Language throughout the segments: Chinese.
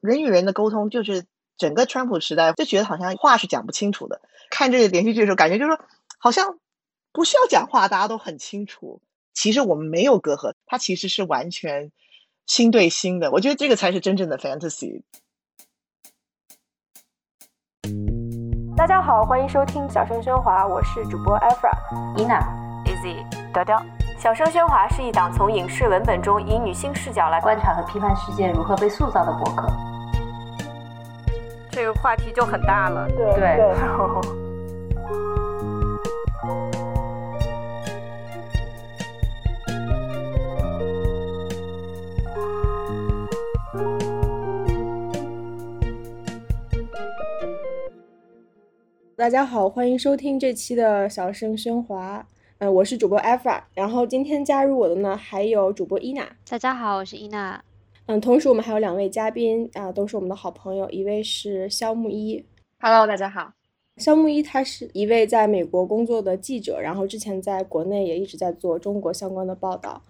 人与人的沟通，就是整个川普时代就觉得好像话是讲不清楚的。看这个连续剧的时候，感觉就是说好像不需要讲话，大家都很清楚。其实我们没有隔阂，它其实是完全心对心的。我觉得这个才是真正的 fantasy。大家好，欢迎收听《小声喧哗》，我是主播 Efra、Ina、Easy、调调。《小声喧哗》是一档从影视文本中以女性视角来观察和批判世界如何被塑造的博客。这个话题就很大了，对。大家好，欢迎收听这期的小声喧哗。嗯，我是主播 Efra，然后今天加入我的呢还有主播伊娜。大家好，我是伊娜。嗯，同时我们还有两位嘉宾啊，都是我们的好朋友，一位是肖木一。Hello，大家好。肖木一他是一位在美国工作的记者，然后之前在国内也一直在做中国相关的报道。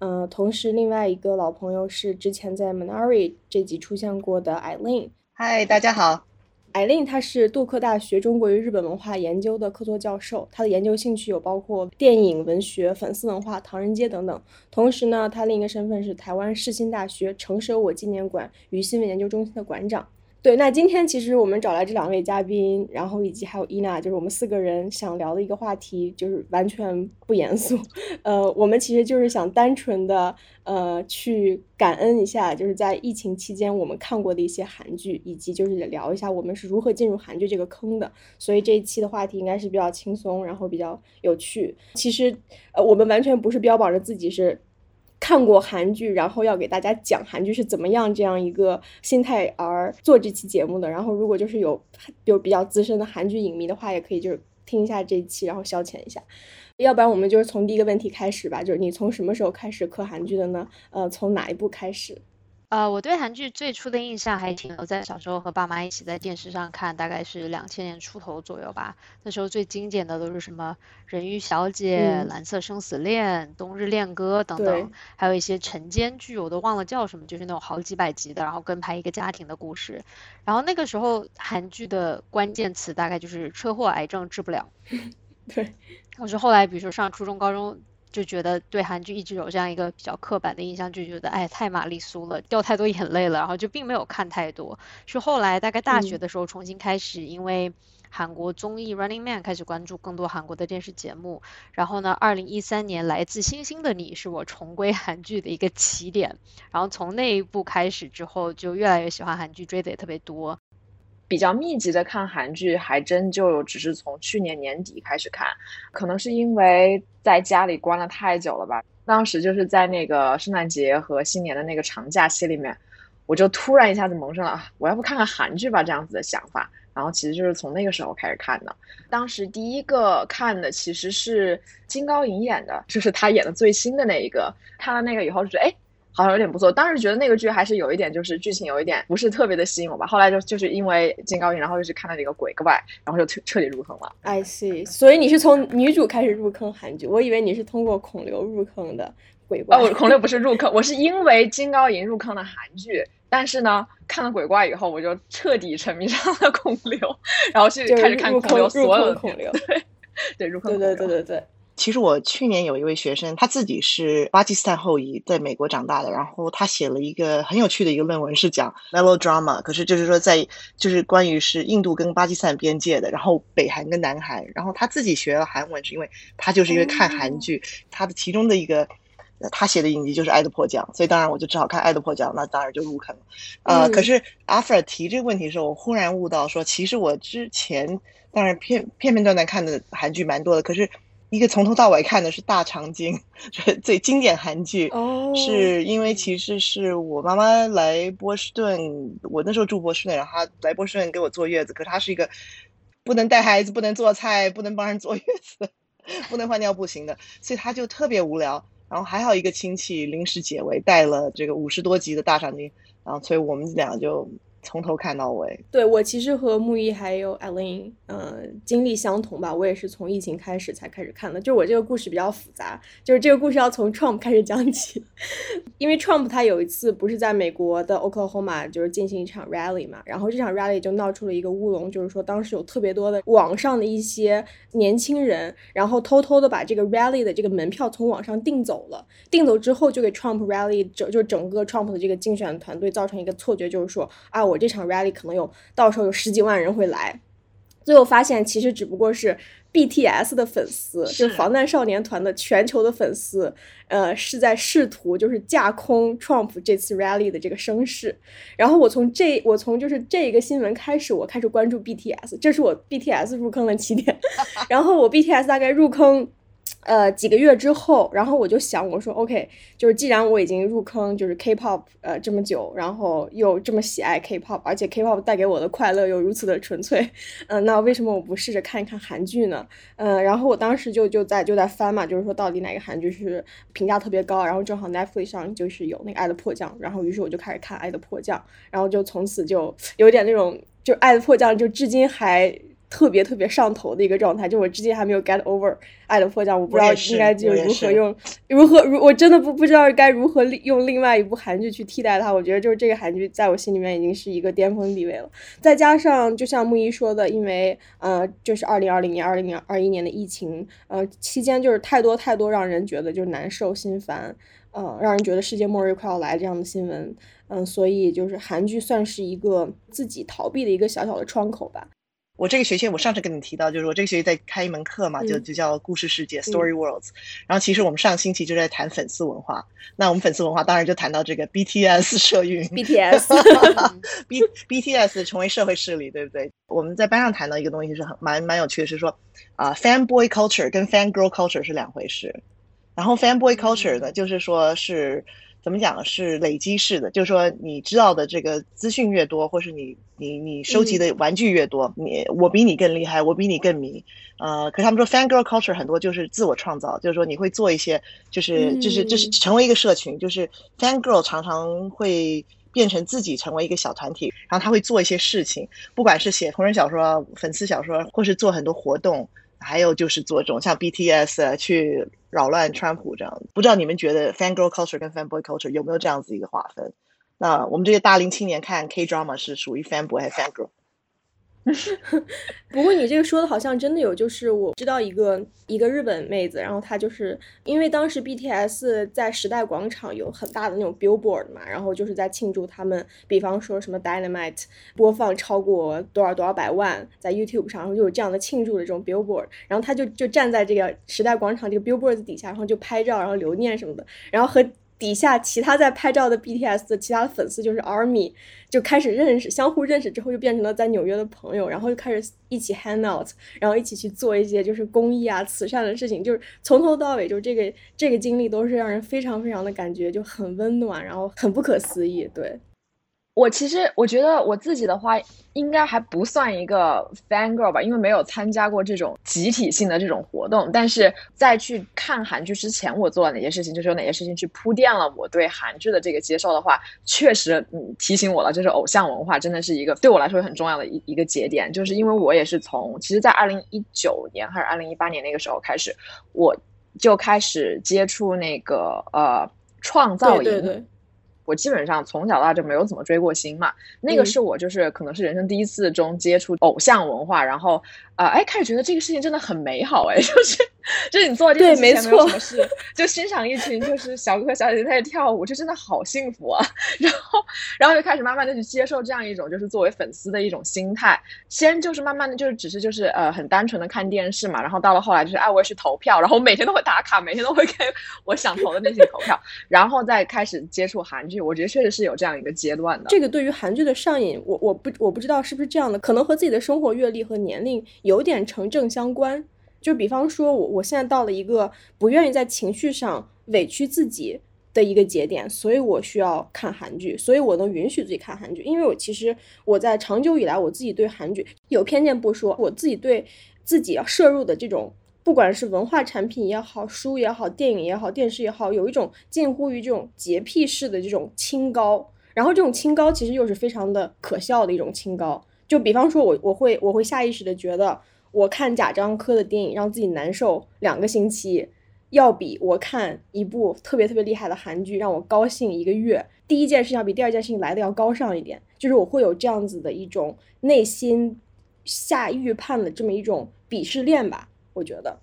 嗯，同时另外一个老朋友是之前在 Manari 这集出现过的 Eileen。嗨，大家好。艾琳，她是杜克大学中国与日本文化研究的客座教授，她的研究兴趣有包括电影、文学、粉丝文化、唐人街等等。同时呢，她另一个身份是台湾世新大学成舍我纪念馆与新闻研究中心的馆长。对，那今天其实我们找来这两位嘉宾，然后以及还有伊娜，就是我们四个人想聊的一个话题，就是完全不严肃。呃，我们其实就是想单纯的呃去感恩一下，就是在疫情期间我们看过的一些韩剧，以及就是聊一下我们是如何进入韩剧这个坑的。所以这一期的话题应该是比较轻松，然后比较有趣。其实呃，我们完全不是标榜着自己是。看过韩剧，然后要给大家讲韩剧是怎么样这样一个心态而做这期节目的。然后，如果就是有有比较资深的韩剧影迷的话，也可以就是听一下这一期，然后消遣一下。要不然我们就是从第一个问题开始吧，就是你从什么时候开始磕韩剧的呢？呃，从哪一部开始？呃，我对韩剧最初的印象还停留在小时候和爸妈一起在电视上看，大概是两千年出头左右吧。那时候最经典的都是什么《人鱼小姐》《蓝色生死恋》《冬日恋歌》等等，还有一些晨间剧，我都忘了叫什么，就是那种好几百集的，然后跟拍一个家庭的故事。然后那个时候韩剧的关键词大概就是车祸、癌症治不了。对，我是后来比如说上初中、高中。就觉得对韩剧一直有这样一个比较刻板的印象，就觉得哎太玛丽苏了，掉太多眼泪了，然后就并没有看太多。是后来大概大学的时候重新开始，因为韩国综艺《Running Man》开始关注更多韩国的电视节目。然后呢，二零一三年《来自星星的你》是我重归韩剧的一个起点。然后从那一部开始之后，就越来越喜欢韩剧，追的也特别多。比较密集的看韩剧，还真就只是从去年年底开始看，可能是因为在家里关了太久了吧。当时就是在那个圣诞节和新年的那个长假期里面，我就突然一下子萌生了，我要不看看韩剧吧这样子的想法。然后其实就是从那个时候开始看的。当时第一个看的其实是金高银演的，就是他演的最新的那一个。看了那个以后就觉得，哎。好像有点不错，当时觉得那个剧还是有一点，就是剧情有一点不是特别的吸引我吧。后来就就是因为金高银，然后又去看了这个鬼怪，然后就彻彻底入坑了。I see，所以你是从女主开始入坑韩剧，我以为你是通过孔刘入坑的鬼怪。哦，孔刘不是入坑，我是因为金高银入坑的韩剧，但是呢，看了鬼怪以后，我就彻底沉迷上了孔刘，然后去开始看孔刘所有的孔刘，对对入坑，对对对对对。其实我去年有一位学生，他自己是巴基斯坦后裔，在美国长大的。然后他写了一个很有趣的一个论文，是讲 melodrama，可是就是说在就是关于是印度跟巴基斯坦边界的，然后北韩跟南韩。然后他自己学了韩文，是因为他就是因为看韩剧，他的其中的一个他写的影集就是《爱的迫降》，所以当然我就只好看《爱的迫降》，那当然就入坑了。呃，可是阿弗尔提这个问题的时候，我忽然悟到说，其实我之前当然片片片段段看的韩剧蛮多的，可是。一个从头到尾看的是《大长今》，最经典韩剧。哦，是因为其实是我妈妈来波士顿，我那时候住波士顿，然后她来波士顿给我坐月子。可她是一个不能带孩子、不能做菜、不能帮人坐月子、不能换尿布型的，所以她就特别无聊。然后还好一个亲戚临时解围，带了这个五十多集的《大长今》，然后所以我们俩就从头看到尾。对我其实和木易还有 Eileen，呃，经历相同吧。我也是从疫情开始才开始看的。就我这个故事比较复杂，就是这个故事要从 Trump 开始讲起，因为 Trump 他有一次不是在美国的 Oklahoma 就是进行一场 rally 嘛，然后这场 rally 就闹出了一个乌龙，就是说当时有特别多的网上的一些年轻人，然后偷偷的把这个 rally 的这个门票从网上订走了，订走之后就给 Trump rally 整就整个 Trump 的这个竞选团队造成一个错觉，就是说啊，我这场 rally 可能有到时候有十几万人会来，最后发现其实只不过是 BTS 的粉丝，就是防弹少年团的全球的粉丝，呃，是在试图就是架空 Trump 这次 rally 的这个声势。然后我从这我从就是这一个新闻开始，我开始关注 BTS，这是我 BTS 入坑的起点。然后我 BTS 大概入坑。呃，几个月之后，然后我就想，我说 OK，就是既然我已经入坑就是 K-pop 呃这么久，然后又这么喜爱 K-pop，而且 K-pop 带给我的快乐又如此的纯粹，嗯，那为什么我不试着看一看韩剧呢？嗯，然后我当时就就在就在翻嘛，就是说到底哪个韩剧是评价特别高，然后正好 Netflix 上就是有那个《爱的迫降》，然后于是我就开始看《爱的迫降》，然后就从此就有点那种就《爱的迫降》就至今还。特别特别上头的一个状态，就我至今还没有 get over《爱的迫降》，我不知道应该就如何用，如何如我真的不不知道该如何用另外一部韩剧去替代它。我觉得就是这个韩剧在我心里面已经是一个巅峰地位了。再加上就像木一说的，因为呃，就是二零二零年、二零二一年的疫情，呃，期间就是太多太多让人觉得就是难受心烦，呃，让人觉得世界末日快要来这样的新闻，嗯，所以就是韩剧算是一个自己逃避的一个小小的窗口吧。我这个学期，我上次跟你提到，就是我这个学期在开一门课嘛，就就叫故事世界 （Story Worlds）。然后其实我们上星期就在谈粉丝文化。那我们粉丝文化当然就谈到这个 BTS 社运，BTS，B BTS 成为社会势力，对不对？我们在班上谈到一个东西是很蛮蛮有趣的，是说啊，fanboy culture 跟 fangirl culture 是两回事。然后 fanboy culture 呢，就是说是。怎么讲是累积式的，就是说你知道的这个资讯越多，或是你你你收集的玩具越多，你我比你更厉害，我比你更迷。呃，可是他们说 fan girl culture 很多就是自我创造，就是说你会做一些，就是就是就是成为一个社群，就是 fan girl 常常会变成自己成为一个小团体，然后他会做一些事情，不管是写同人小说、粉丝小说，或是做很多活动。还有就是做这种像 BTS 去扰乱川普这样，不知道你们觉得 fan girl culture 跟 fan boy culture 有没有这样子一个划分？那我们这些大龄青年看 K drama 是属于 fan boy 还是 fan girl？不过你这个说的好像真的有，就是我知道一个一个日本妹子，然后她就是因为当时 BTS 在时代广场有很大的那种 billboard 嘛，然后就是在庆祝他们，比方说什么 Dynamite 播放超过多少多少百万，在 YouTube 上，然后就有这样的庆祝的这种 billboard，然后她就就站在这个时代广场这个 billboard 底下，然后就拍照，然后留念什么的，然后和。底下其他在拍照的 BTS 的其他的粉丝就是 ARMY，就开始认识，相互认识之后就变成了在纽约的朋友，然后就开始一起 hang out，然后一起去做一些就是公益啊、慈善的事情，就是从头到尾就这个这个经历都是让人非常非常的感觉就很温暖，然后很不可思议，对。我其实我觉得我自己的话，应该还不算一个 fan girl 吧，因为没有参加过这种集体性的这种活动。但是在去看韩剧之前，我做了哪些事情，就是有哪些事情去铺垫了我对韩剧的这个接受的话，确实嗯提醒我了，就是偶像文化真的是一个对我来说很重要的一一个节点。就是因为我也是从其实，在二零一九年还是二零一八年那个时候开始，我就开始接触那个呃创造营。我基本上从小到大就没有怎么追过星嘛，那个是我就是可能是人生第一次中接触偶像文化，然后。啊，哎，开始觉得这个事情真的很美好，哎，就是，就是你做这件事情没有什么事，就欣赏一群就是小哥哥小姐姐在跳舞，这真的好幸福啊。然后，然后就开始慢慢的去接受这样一种就是作为粉丝的一种心态。先就是慢慢的就是只是就是呃很单纯的看电视嘛，然后到了后来就是哎我也去投票，然后每天都会打卡，每天都会给我想投的那些投票，然后再开始接触韩剧。我觉得确实是有这样一个阶段的。这个对于韩剧的上瘾，我我不我不知道是不是这样的，可能和自己的生活阅历和年龄。有点成正相关，就比方说，我我现在到了一个不愿意在情绪上委屈自己的一个节点，所以我需要看韩剧，所以我能允许自己看韩剧，因为我其实我在长久以来，我自己对韩剧有偏见不说，我自己对自己要摄入的这种，不管是文化产品也好，书也好，电影也好，电视也好，有一种近乎于这种洁癖式的这种清高。然后这种清高其实又是非常的可笑的一种清高。就比方说我我会我会下意识的觉得，我看贾樟柯的电影让自己难受两个星期，要比我看一部特别特别厉害的韩剧让我高兴一个月，第一件事情要比第二件事情来的要高尚一点。就是我会有这样子的一种内心下预判的这么一种鄙视链吧，我觉得。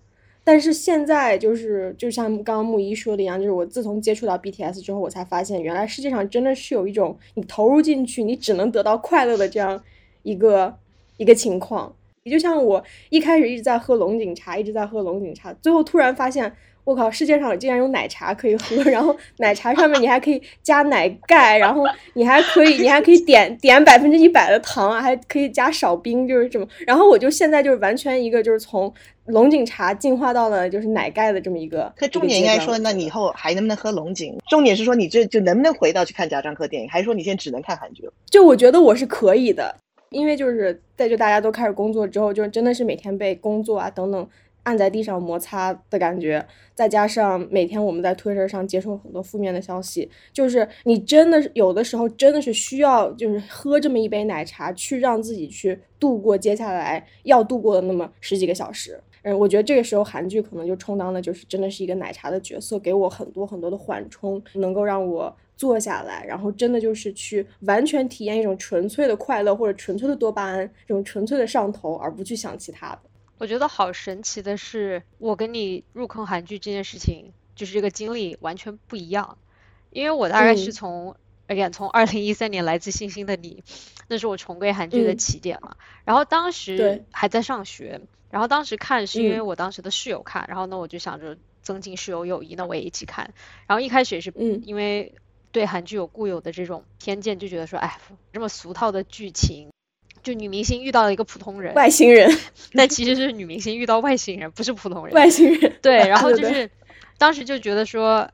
但是现在就是就像刚刚木一说的一样，就是我自从接触到 BTS 之后，我才发现原来世界上真的是有一种你投入进去，你只能得到快乐的这样一个一个情况。也就像我一开始一直在喝龙井茶，一直在喝龙井茶，最后突然发现。我靠！世界上竟然有奶茶可以喝，然后奶茶上面你还可以加奶盖，然后你还可以你还可以点点百分之一百的糖啊，还可以加少冰，就是这么。然后我就现在就是完全一个就是从龙井茶进化到了就是奶盖的这么一个。可重点应该说，那你以后还能不能喝龙井？重点是说你这就能不能回到去看贾樟柯电影，还是说你现在只能看韩剧了？就我觉得我是可以的，因为就是在就大家都开始工作之后，就真的是每天被工作啊等等。按在地上摩擦的感觉，再加上每天我们在推特上接受很多负面的消息，就是你真的有的时候真的是需要，就是喝这么一杯奶茶，去让自己去度过接下来要度过的那么十几个小时。嗯，我觉得这个时候韩剧可能就充当的就是真的是一个奶茶的角色，给我很多很多的缓冲，能够让我坐下来，然后真的就是去完全体验一种纯粹的快乐或者纯粹的多巴胺，这种纯粹的上头，而不去想其他的。我觉得好神奇的是，我跟你入坑韩剧这件事情，就是这个经历完全不一样。因为我大概是从，哎呀，从二零一三年《来自星星的你》，那是我重归韩剧的起点嘛。然后当时还在上学，然后当时看是因为我当时的室友看，然后呢我就想着增进室友友谊，那我也一起看。然后一开始也是因为对韩剧有固有的这种偏见，就觉得说，哎，这么俗套的剧情。就女明星遇到了一个普通人，外星人，那其实是女明星遇到外星人，不是普通人。外星人，对，然后就是当时就觉得说，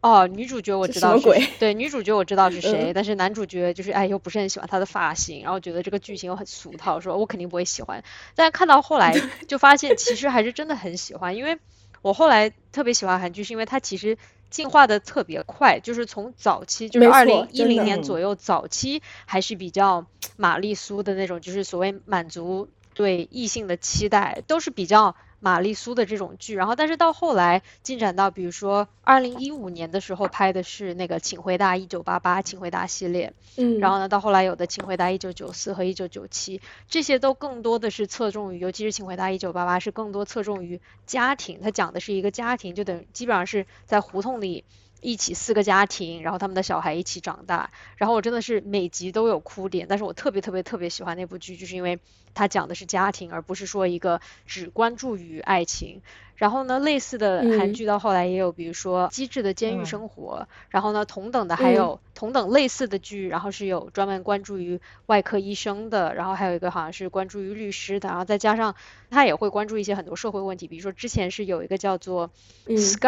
哦，女主角我知道是，对，女主角我知道是谁，但是男主角就是哎，又不是很喜欢他的发型，然后觉得这个剧情又很俗套，说我肯定不会喜欢。但看到后来就发现，其实还是真的很喜欢，因为我后来特别喜欢韩剧，是因为它其实。进化的特别快，就是从早期，就是二零一零年左右，早期还是比较玛丽苏的那种，就是所谓满足对异性的期待，都是比较。玛丽苏的这种剧，然后但是到后来进展到，比如说二零一五年的时候拍的是那个《请回答一九八八》《请回答》系列，嗯，然后呢到后来有的《请回答一九九四》和《一九九七》，这些都更多的是侧重于，尤其是《请回答一九八八》是更多侧重于家庭，它讲的是一个家庭，就等于基本上是在胡同里。一起四个家庭，然后他们的小孩一起长大，然后我真的是每集都有哭点，但是我特别特别特别喜欢那部剧，就是因为它讲的是家庭，而不是说一个只关注于爱情。然后呢，类似的韩剧到后来也有，比如说《机智的监狱生活》，然后呢，同等的还有同等类似的剧，然后是有专门关注于外科医生的，然后还有一个好像是关注于律师的，然后再加上他也会关注一些很多社会问题，比如说之前是有一个叫做《Sky》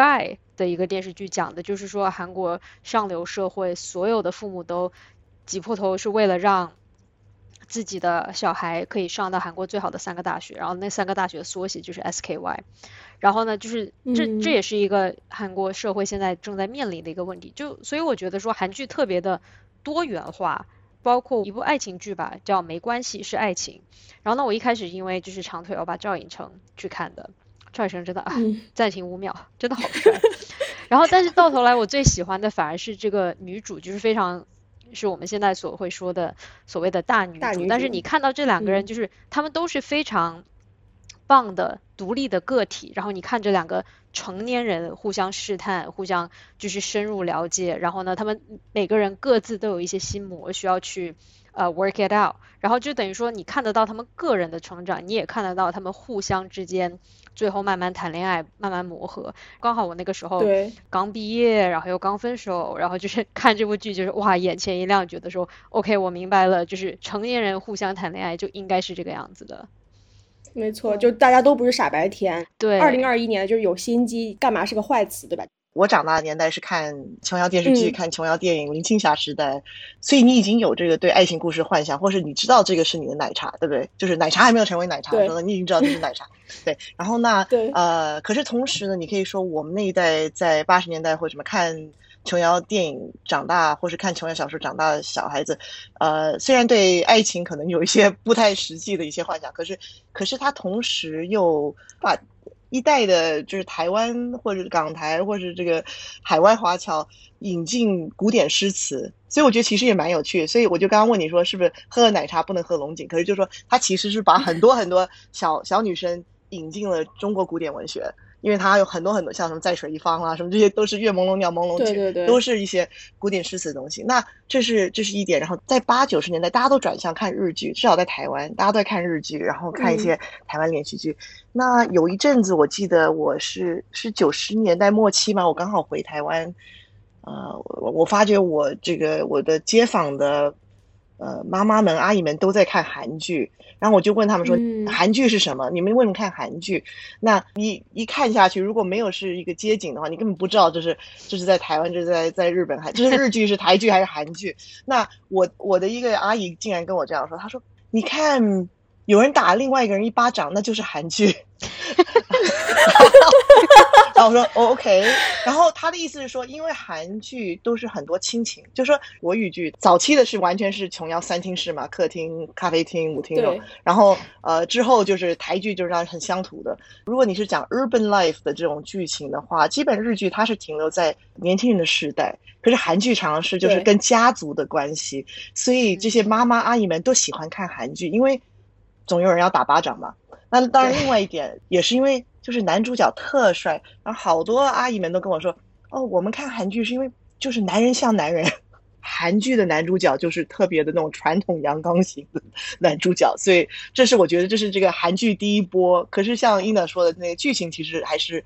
的一个电视剧，讲的就是说韩国上流社会所有的父母都挤破头是为了让。自己的小孩可以上到韩国最好的三个大学，然后那三个大学的缩写就是 SKY，然后呢，就是这这也是一个韩国社会现在正在面临的一个问题，就所以我觉得说韩剧特别的多元化，包括一部爱情剧吧，叫没关系是爱情，然后呢，我一开始因为就是长腿欧巴赵寅成去看的，赵寅成真的啊，暂停五秒，真的好帅，然后但是到头来我最喜欢的反而是这个女主，就是非常。是我们现在所会说的所谓的大女主，但是你看到这两个人，就是他们都是非常棒的独立的个体，然后你看这两个成年人互相试探，互相就是深入了解，然后呢，他们每个人各自都有一些心魔需要去。呃，work it out，然后就等于说你看得到他们个人的成长，你也看得到他们互相之间最后慢慢谈恋爱，慢慢磨合。刚好我那个时候刚毕业，然后又刚分手，然后就是 看这部剧，就是哇，眼前一亮，觉得说 OK，我明白了，就是成年人互相谈恋爱就应该是这个样子的。没错，就大家都不是傻白甜。对，二零二一年就是有心机，干嘛是个坏词，对吧？我长大的年代是看琼瑶电视剧、看琼瑶电影、林青霞时代，所以你已经有这个对爱情故事幻想，或是你知道这个是你的奶茶，对不对？就是奶茶还没有成为奶茶的时候，你已经知道这是奶茶。对，然后那呃，可是同时呢，你可以说我们那一代在八十年代或者什么看琼瑶电影长大，或是看琼瑶小说长大的小孩子，呃，虽然对爱情可能有一些不太实际的一些幻想，可是，可是他同时又把一代的，就是台湾或者港台或者这个海外华侨引进古典诗词，所以我觉得其实也蛮有趣。所以我就刚刚问你说，是不是喝了奶茶不能喝龙井？可是就说他其实是把很多很多小小女生引进了中国古典文学。因为它有很多很多像什么在水一方啊，什么这些都是月朦胧鸟朦胧曲，都是一些古典诗词的东西。那这是这是一点。然后在八九十年代，大家都转向看日剧，至少在台湾，大家都在看日剧，然后看一些台湾连续剧。那有一阵子，我记得我是是九十年代末期嘛，我刚好回台湾，呃，我我发觉我这个我的街坊的。呃，妈妈们、阿姨们都在看韩剧，然后我就问他们说：“韩剧是什么？你们为什么看韩剧？”那一一看下去，如果没有是一个街景的话，你根本不知道这是这是在台湾，这是在在日本，还这是日剧是台剧还是韩剧？那我我的一个阿姨竟然跟我这样说，她说：“你看。”有人打另外一个人一巴掌，那就是韩剧。然后我说 OK，然后他的意思是说，因为韩剧都是很多亲情，就说国语剧早期的是完全是琼瑶三厅式嘛，客厅、咖啡厅、舞厅种，然后呃之后就是台剧就是让很乡土的。如果你是讲 urban life 的这种剧情的话，基本日剧它是停留在年轻人的时代，可是韩剧常常是就是跟家族的关系，所以这些妈妈阿姨们都喜欢看韩剧，因为。总有人要打巴掌嘛？那当然，另外一点也是因为就是男主角特帅，然后好多阿姨们都跟我说：“哦，我们看韩剧是因为就是男人像男人，韩剧的男主角就是特别的那种传统阳刚型的男主角，所以这是我觉得这是这个韩剧第一波。可是像伊娜说的那个剧情其实还是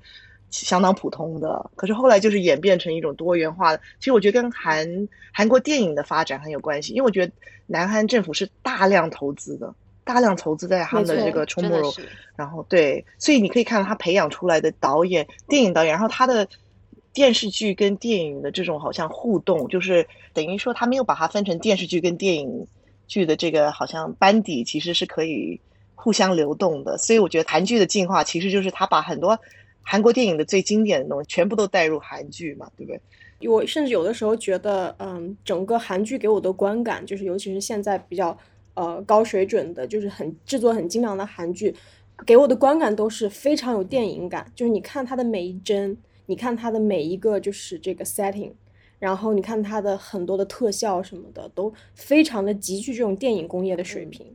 相当普通的，可是后来就是演变成一种多元化的。其实我觉得跟韩韩国电影的发展很有关系，因为我觉得南韩政府是大量投资的。大量投资在他们的这个冲木然后对，所以你可以看到他培养出来的导演、电影导演，然后他的电视剧跟电影的这种好像互动，就是等于说他没有把它分成电视剧跟电影剧的这个好像班底，其实是可以互相流动的。所以我觉得韩剧的进化其实就是他把很多韩国电影的最经典的东西全部都带入韩剧嘛，对不对？我甚至有的时候觉得，嗯，整个韩剧给我的观感，就是尤其是现在比较。呃，高水准的，就是很制作很精良的韩剧，给我的观感都是非常有电影感。就是你看它的每一帧，你看它的每一个就是这个 setting，然后你看它的很多的特效什么的，都非常的极具这种电影工业的水平。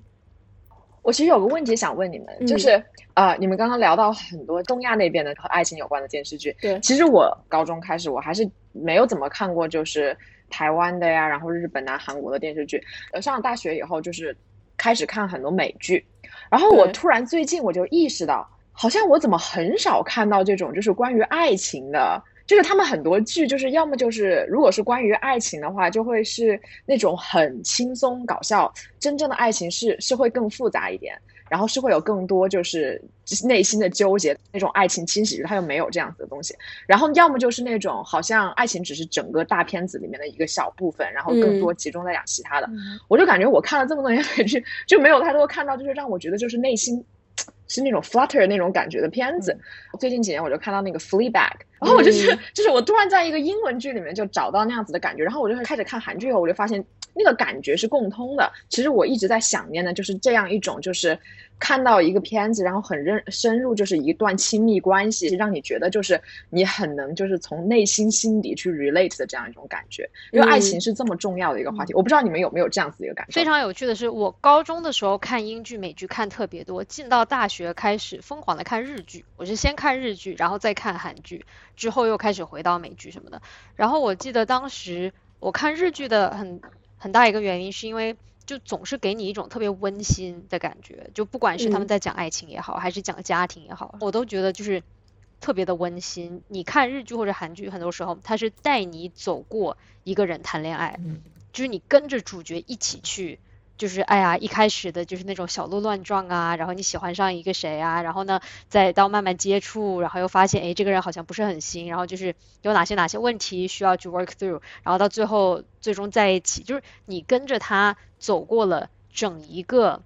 我其实有个问题想问你们，就是啊，你们刚刚聊到很多东亚那边的和爱情有关的电视剧，对，其实我高中开始我还是没有怎么看过，就是。台湾的呀，然后日本啊、韩国的电视剧。呃，上了大学以后，就是开始看很多美剧。然后我突然最近我就意识到，好像我怎么很少看到这种就是关于爱情的，就是他们很多剧就是要么就是如果是关于爱情的话，就会是那种很轻松搞笑。真正的爱情是是会更复杂一点。然后是会有更多就是内心的纠结，那种爱情清洗，他又没有这样子的东西。然后要么就是那种好像爱情只是整个大片子里面的一个小部分，然后更多集中在讲其他的。我就感觉我看了这么多年美剧，就没有太多看到就是让我觉得就是内心 是那种 flutter 那种感觉的片子。最近几年我就看到那个 Fleabag，然后我就是就是我突然在一个英文剧里面就找到那样子的感觉，然后我就开始看韩剧以后，我就发现。那个感觉是共通的。其实我一直在想念的，就是这样一种，就是看到一个片子，然后很认深入，就是一段亲密关系，让你觉得就是你很能就是从内心心底去 relate 的这样一种感觉。因为爱情是这么重要的一个话题，我不知道你们有没有这样子的一个感受。非常有趣的是，我高中的时候看英剧、美剧看特别多，进到大学开始疯狂的看日剧。我是先看日剧，然后再看韩剧，之后又开始回到美剧什么的。然后我记得当时我看日剧的很。很大一个原因是因为就总是给你一种特别温馨的感觉，就不管是他们在讲爱情也好，还是讲家庭也好，我都觉得就是特别的温馨。你看日剧或者韩剧，很多时候它是带你走过一个人谈恋爱，就是你跟着主角一起去。就是哎呀，一开始的就是那种小鹿乱撞啊，然后你喜欢上一个谁啊，然后呢，再到慢慢接触，然后又发现哎，这个人好像不是很行，然后就是有哪些哪些问题需要去 work through，然后到最后最终在一起，就是你跟着他走过了整一个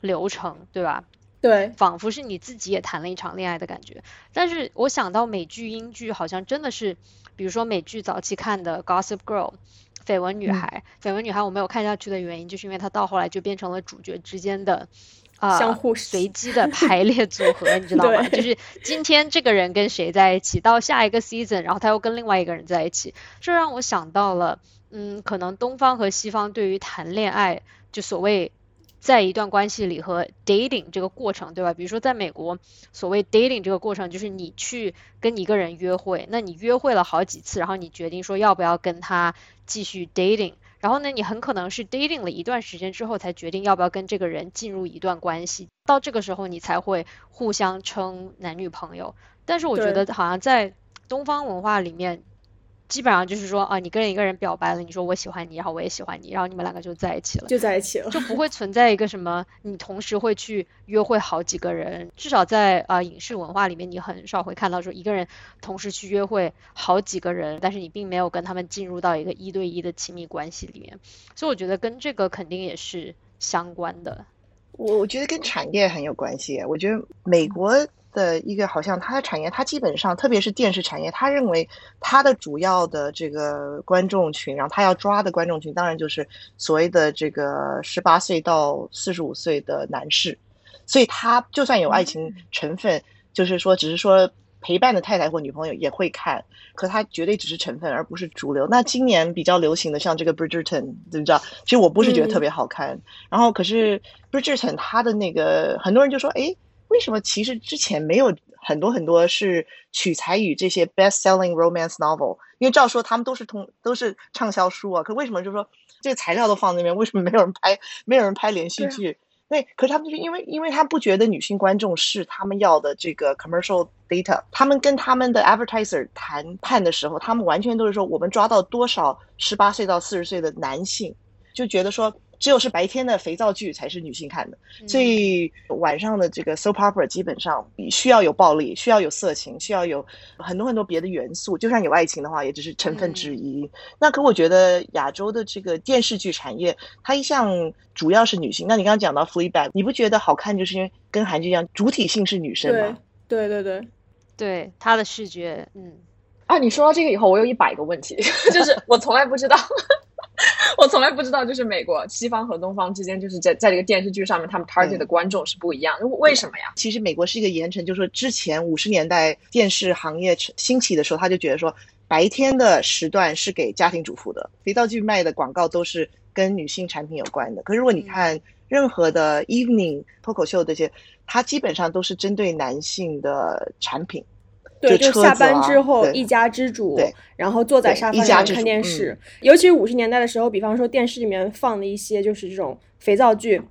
流程，对吧？对，仿佛是你自己也谈了一场恋爱的感觉。但是我想到美剧、英剧，好像真的是，比如说美剧早期看的《Gossip Girl》。绯闻女孩，绯闻女孩，我没有看下去的原因，就是因为她到后来就变成了主角之间的啊相互随机的排列组合，你知道吗？就是今天这个人跟谁在一起，到下一个 season，然后他又跟另外一个人在一起，这让我想到了，嗯，可能东方和西方对于谈恋爱，就所谓。在一段关系里和 dating 这个过程，对吧？比如说在美国，所谓 dating 这个过程，就是你去跟一个人约会，那你约会了好几次，然后你决定说要不要跟他继续 dating，然后呢，你很可能是 dating 了一段时间之后才决定要不要跟这个人进入一段关系，到这个时候你才会互相称男女朋友。但是我觉得好像在东方文化里面。基本上就是说啊，你跟一个人表白了，你说我喜欢你，然后我也喜欢你，然后你们两个就在一起了，就在一起了，就不会存在一个什么你同时会去约会好几个人。至少在啊影视文化里面，你很少会看到说一个人同时去约会好几个人，但是你并没有跟他们进入到一个一对一的亲密关系里面。所以我觉得跟这个肯定也是相关的。我我觉得跟产业很有关系。我觉得美国。的一个好像它的产业，它基本上特别是电视产业，他认为它的主要的这个观众群，然后他要抓的观众群，当然就是所谓的这个十八岁到四十五岁的男士，所以他就算有爱情成分，就是说只是说陪伴的太太或女朋友也会看，可他绝对只是成分，而不是主流。那今年比较流行的像这个 Bridgerton，知不知道？其实我不是觉得特别好看，然后可是 Bridgerton 他的那个很多人就说，哎。为什么其实之前没有很多很多是取材于这些 best-selling romance novel？因为照说他们都是通都是畅销书啊，可为什么就说这个材料都放那边，为什么没有人拍？没有人拍连续剧？对，可是他们就是因为因为他不觉得女性观众是他们要的这个 commercial data。他们跟他们的 advertiser 谈判的时候，他们完全都是说我们抓到多少十八岁到四十岁的男性，就觉得说。只有是白天的肥皂剧才是女性看的，所以晚上的这个 soap opera 基本上需要有暴力，需要有色情，需要有很多很多别的元素。就算有爱情的话，也只是成分之一。那可我觉得亚洲的这个电视剧产业，它一向主要是女性。那你刚刚讲到 Fleabag，你不觉得好看，就是因为跟韩剧一样，主体性是女生吗？对对对对，它的视觉，嗯。啊，你说到这个以后，我有一百个问题，就是我从来不知道。我从来不知道，就是美国西方和东方之间，就是在在这个电视剧上面，他们 target 的观众是不一样的。为什么呀？其实美国是一个严惩，就是说之前五十年代电视行业兴起的时候，他就觉得说白天的时段是给家庭主妇的，肥皂剧卖的广告都是跟女性产品有关的。可是如果你看任何的 evening 脱口秀这些，它基本上都是针对男性的产品。对，就下班之后一家之主，然后坐在沙发上看电视。尤其是五十年代的时候，比方说电视里面放的一些就是这种肥皂剧，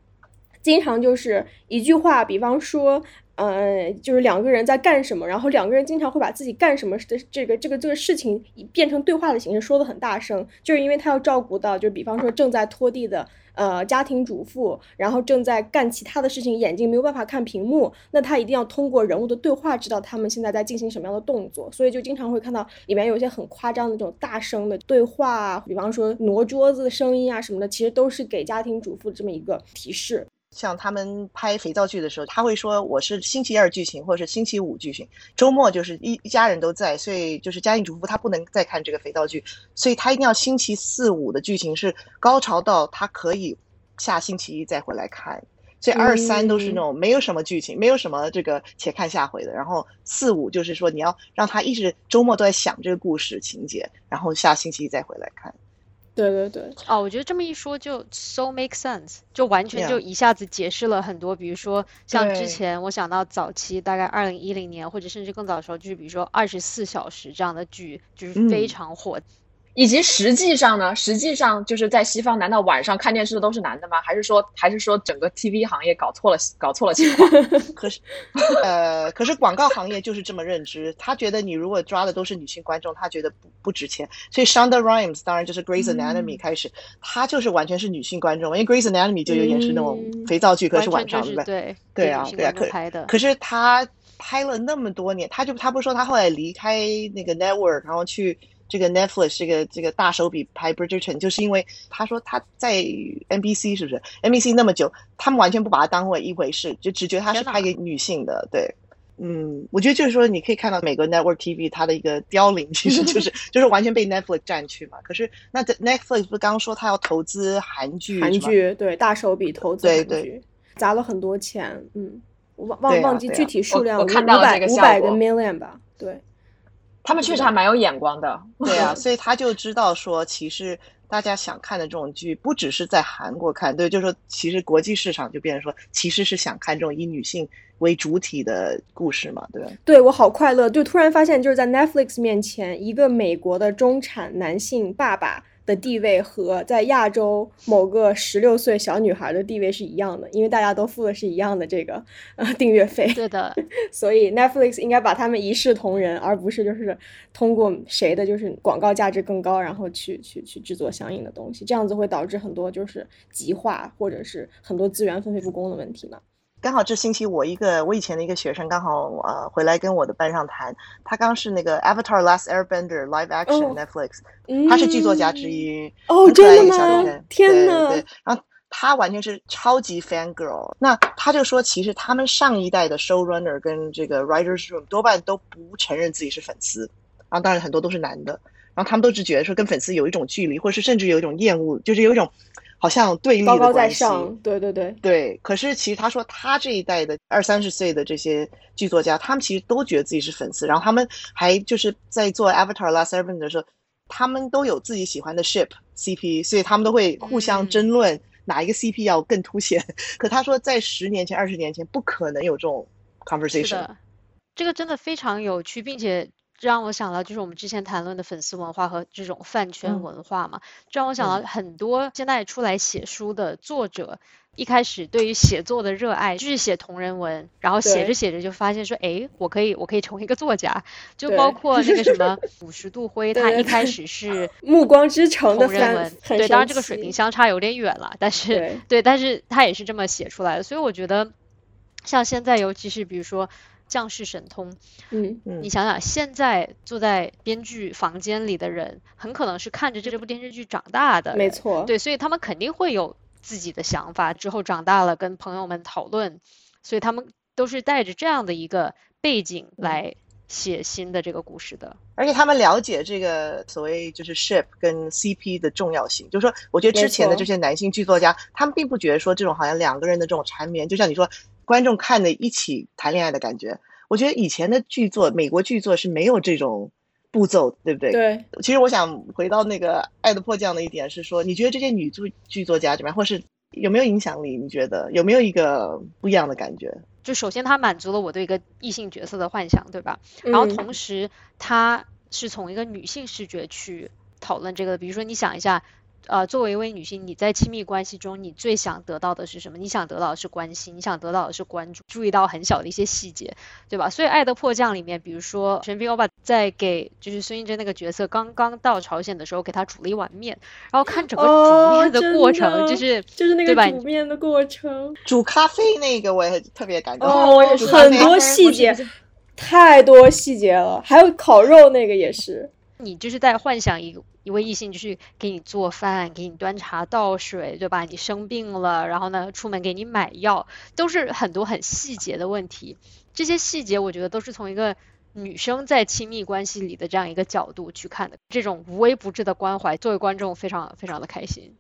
经常就是一句话，比方说，呃，就是两个人在干什么，然后两个人经常会把自己干什么的这个这个这个事情变成对话的形式说的很大声，就是因为他要照顾到，就比方说正在拖地的。呃，家庭主妇，然后正在干其他的事情，眼睛没有办法看屏幕，那他一定要通过人物的对话知道他们现在在进行什么样的动作，所以就经常会看到里面有一些很夸张的这种大声的对话，比方说挪桌子的声音啊什么的，其实都是给家庭主妇这么一个提示。像他们拍肥皂剧的时候，他会说我是星期二剧情，或者是星期五剧情，周末就是一一家人都在，所以就是家庭主妇她不能再看这个肥皂剧，所以她一定要星期四五的剧情是高潮到她可以下星期一再回来看，所以二三都是那种没有什么剧情，没有什么这个且看下回的，然后四五就是说你要让他一直周末都在想这个故事情节，然后下星期一再回来看。对对对，哦，我觉得这么一说就 so make sense，就完全就一下子解释了很多。比如说像之前我想到早期大概二零一零年或者甚至更早的时候，就是比如说二十四小时这样的剧就是非常火。以及实际上呢，实际上就是在西方，难道晚上看电视的都是男的吗？还是说，还是说整个 TV 行业搞错了，搞错了情况？可是，呃，可是广告行业就是这么认知，他觉得你如果抓的都是女性观众，他觉得不不值钱。所以 Shonda Rhimes 当然就是 Grey's Anatomy 开始，他就是完全是女性观众，因为 Grey's Anatomy 就有点是那种肥皂剧，可是晚上对对对啊对啊，可可是他拍了那么多年，他就他不是说他后来离开那个 Network，然后去。这个 Netflix 这个这个大手笔拍 Bridgerton，就是因为他说他在 NBC 是不是？NBC 那么久，他们完全不把它当为一回事，就只觉得他是拍给女性的，对。嗯，我觉得就是说，你可以看到美国 Network TV 它的一个凋零，其实就是 就是完全被 Netflix 占去嘛。可是那这 Netflix 不是刚刚说他要投资韩剧，韩剧对大手笔投资对对，砸了很多钱，嗯，我忘忘忘记具体数量，五百五百个 million 吧，对，他们确实还蛮有眼光的。对啊，所以他就知道说，其实大家想看的这种剧，不只是在韩国看，对，就是说，其实国际市场就变成说，其实是想看这种以女性为主体的故事嘛，对吧？对我好快乐，就突然发现，就是在 Netflix 面前，一个美国的中产男性爸爸的地位和在亚洲某个十六岁小女孩的地位是一样的，因为大家都付的是一样的这个呃订阅费，对的，所以 Netflix 应该把他们一视同仁，而不是就是通过谁的就是广告价值更高，然后去去去制作相应的东西，这样子会导致很多就是极化或者是很多资源分配不公的问题嘛。刚好这星期我一个我以前的一个学生刚好呃回来跟我的班上谈，他刚是那个 Avatar Last Airbender live action、哦。Netflix，嗯。他是剧作家之一，哦真的吗？天呐对对，然后他完全是超级 fan girl。那他就说，其实他们上一代的 showrunner 跟这个 writers room 多半都不承认自己是粉丝，然后当然很多都是男的，然后他们都只觉得说跟粉丝有一种距离，或者是甚至有一种厌恶，就是有一种好像对立高高在。上，对对对，对，可是其实他说他这一代的二三十岁的这些剧作家，他们其实都觉得自己是粉丝，然后他们还就是在做 Avatar Last Airbender 的时候，他们都有自己喜欢的 ship CP，所以他们都会互相嗯争论哪一个 CP 要更凸显。可他说在十年前、二十年前不可能有这种 conversation。这个真的非常有趣，并且让我想到就是我们之前谈论的粉丝文化和这种饭圈嗯。文化嘛，这让我想到很多现在出来写书的作者。一开始对于写作的热爱就是写同人文，然后写着写着就发现说，哎，我可以，我可以成为一个作家。就包括那个什么五十度灰，他一开始是 暮光之城的同人文，对，当然这个水平相差有点远了，但是对。对，但是他也是这么写出来的，所以我觉得像现在，尤其是比如说《将士神通》，嗯，嗯。你想想，现在坐在编剧房间里的人，很可能是看着这部电视剧长大的，没错，对，所以他们肯定会有自己的想法，之后长大了跟朋友们讨论，所以他们都是带着这样的一个背景嗯。来写新的这个故事的。而且他们了解这个所谓就是 ship 跟 CP 的重要性，就是说，我觉得之前的这些男性剧作家，他们并不觉得说这种好像两个人的这种缠绵，就像你说，观众看的一起谈恋爱的感觉。我觉得以前的剧作，美国剧作是没有这种步骤，对不对？对，其实我想回到那个《爱的迫降》的一点是说，你觉得这些女作剧作家怎么样，或是有没有影响力？你觉得有没有一个不一样的感觉？就首先它满足了我对一个异性角色的幻想，对吧？然后嗯同时它是从一个女性视觉去讨论这个，比如说你想一下。呃，作为一位女性，你在亲密关系中，你最想得到的是什么？你想得到的是关心，你想得到的是关注，注意到很小的一些细节，对吧？所以《爱的迫降》里面，比如说陈斌欧巴在给就是孙艺珍那个角色刚刚到朝鲜的时候，给他煮了一碗面，然后看整个煮哦面的过程，的就是就是那个？煮面的过程，煮咖啡那个我也特别感动。哦，我也是很多细节太多细节了，还有烤肉那个也是，你就是在幻想一个一位异性，就是给你做饭，给你端茶倒水，对吧？你生病了，然后呢，出门给你买药，都是很多很细节的问题。这些细节，我觉得都是从一个女生在亲密关系里的这样一个角度去看的，这种无微不至的关怀，作为观众非常非常的开心。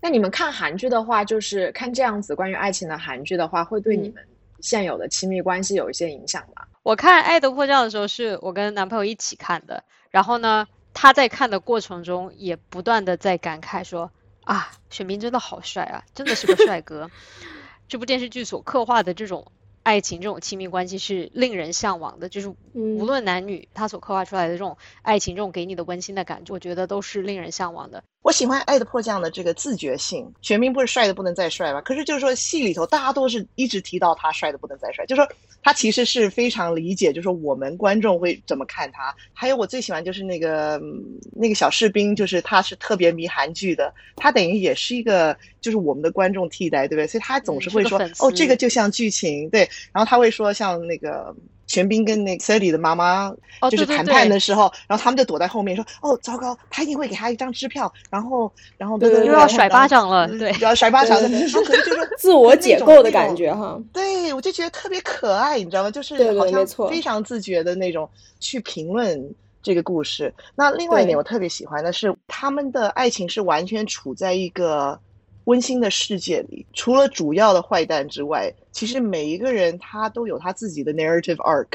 那你们看韩剧的话，就是看这样子关于爱情的韩剧的话，会对你嗯们现有的亲密关系有一些影响吗？我看《爱的迫降》的时候，是我跟男朋友一起看的，然后呢，他在看的过程中也不断的在感慨说啊，选民真的好帅啊，真的是个帅哥。这部电视剧所刻画的这种爱情、这种亲密关系是令人向往的，就是嗯无论男女，他所刻画出来的这种爱情、这种给你的温馨的感觉，我觉得都是令人向往的。我喜欢《爱的迫降》的这个自觉性。玄彬不是帅的不能再帅吗？可是就是说戏里头大家都是一直提到他帅的不能再帅，就是说他其实是非常理解，就是说我们观众会怎么看他。还有我最喜欢就是那个、嗯那个小士兵，就是他是特别迷韩剧的，他等于也是一个就是我们的观众替代，对不对？所以他总是会说、嗯是哦，这个就像剧情，对。然后他会说像那个玄彬跟那个 Sally 的妈妈，哦就是谈判的时候，然后他们就躲在后面说，哦，糟糕，他一定会给他一张支票，然后然后对对对又要甩巴掌了，嗯对，又要甩巴掌的，对对对然后可能就是 自我解构的感觉哈。对，我就觉得特别可爱，你知道吗？就是好像非常自觉的那种去评论这个故事。那另外一点我特别喜欢的是，他们的爱情是完全处在一个温馨的世界里，除了主要的坏蛋之外，其实每一个人他都有他自己的 narrative arc。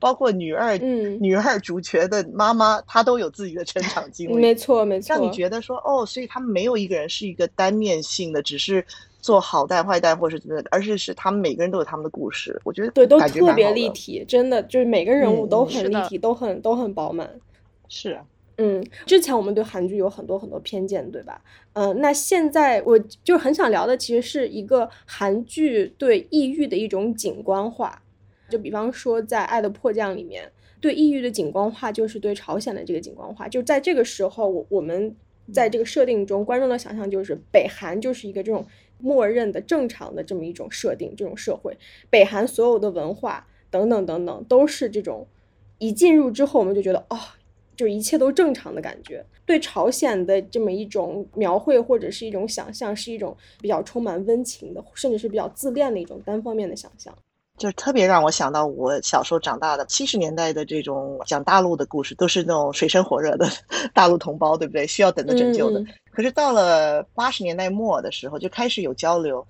包括女二、嗯女二主角的妈妈，她都有自己的成长经历。没错没错，让你觉得说哦，所以他们没有一个人是一个单面性的，只是做好蛋坏蛋或是怎么样，而是是他们每个人都有他们的故事。我觉得对都特别立体，真的就是每个人物嗯都很立体，都很都很饱满。是啊，嗯，之前我们对韩剧有很多很多偏见，对吧？嗯、那现在我就很想聊的，其实是一个韩剧对抑郁的一种景观化。就比方说，在《爱的迫降》里面，对抑郁的景观化就是对朝鲜的这个景观化。就在这个时候，我我们在这个设定中，观众的想象就是北韩就是一个这种默认的正常的这么一种设定，这种社会，北韩所有的文化等等等等都是这种，一进入之后我们就觉得哦，就一切都正常的感觉。对朝鲜的这么一种描绘或者是一种想象，是一种比较充满温情的，甚至是比较自恋的一种单方面的想象。就是特别让我想到我小时候长大的七十年代的这种讲大陆的故事，都是那种水深火热的 大陆同胞，对不对？需要等着拯救的。嗯可是到了八十年代末的时候，就开始有交流，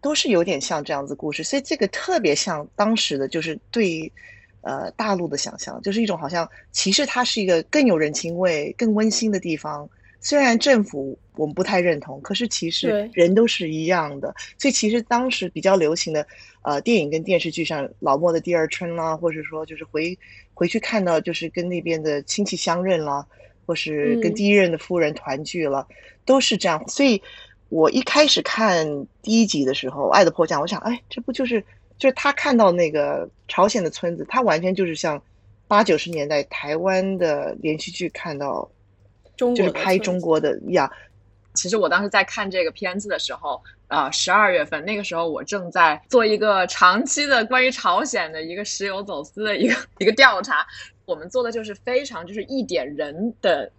都是有点像这样子故事，所以这个特别像当时的就是对呃大陆的想象，就是一种好像其实它是一个更有人情味、更温馨的地方。虽然政府我们不太认同，可是其实人都是一样的。所以其实当时比较流行的呃电影跟电视剧，像老莫的第二春啦，或者说就是回回去看到就是跟那边的亲戚相认啦，或是跟嗯第一任的夫人团聚了，都是这样。所以我一开始看第一集的时候，《爱的迫降》，我想，哎，这不就是就是他看到那个朝鲜的村子，他完全就是像八九十年代台湾的连续剧看到，中就是拍中国的一样。其实我当时在看这个片子的时候，呃，十二月份那个时候，我正在做一个长期的关于朝鲜的一个石油走私的一个一个调查。我们做的就是非常就是一点人的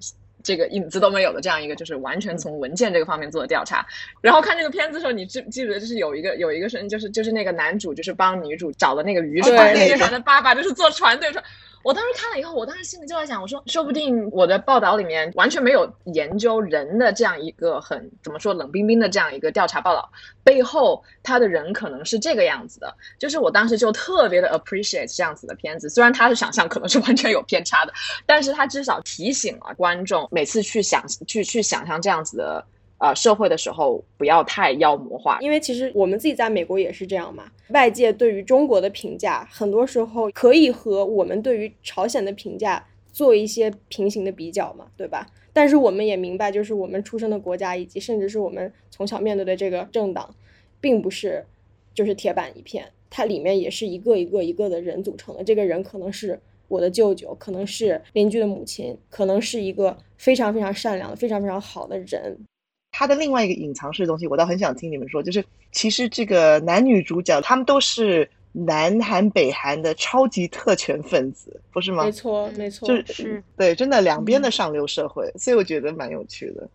这个影子都没有的这样一个，就是完全从文件这个方面做的调查。然后看这个片子的时候，你记记得就是有一个有一个声音，就是就是那个男主就是帮女主找的那个渔船，对那个船的爸爸就是坐船对船。我当时看了以后，我当时心里就在想，我说，说不定我的报道里面完全没有研究人的这样一个很怎么说冷冰冰的这样一个调查报道，背后他的人可能是这个样子的。就是我当时就特别的 appreciate 这样子的片子，虽然他的想象可能是完全有偏差的，但是他至少提醒了观众，每次去想去去想象这样子的呃社会的时候，不要太妖魔化。因为其实我们自己在美国也是这样嘛，外界对于中国的评价，很多时候可以和我们对于朝鲜的评价做一些平行的比较嘛，对吧？但是我们也明白，就是我们出生的国家，以及甚至是我们从小面对的这个政党，并不是就是铁板一片，它里面也是一个一个一个的人组成的。这个人可能是我的舅舅，可能是邻居的母亲，可能是一个非常非常善良、非常非常好的人。它的另外一个隐藏式的东西，我倒很想听你们说，就是其实这个男女主角他们都是南韩、北韩的超级特权分子，不是吗没？错，没错，就是是对，真的两边的嗯上流社会，所以我觉得蛮有趣的。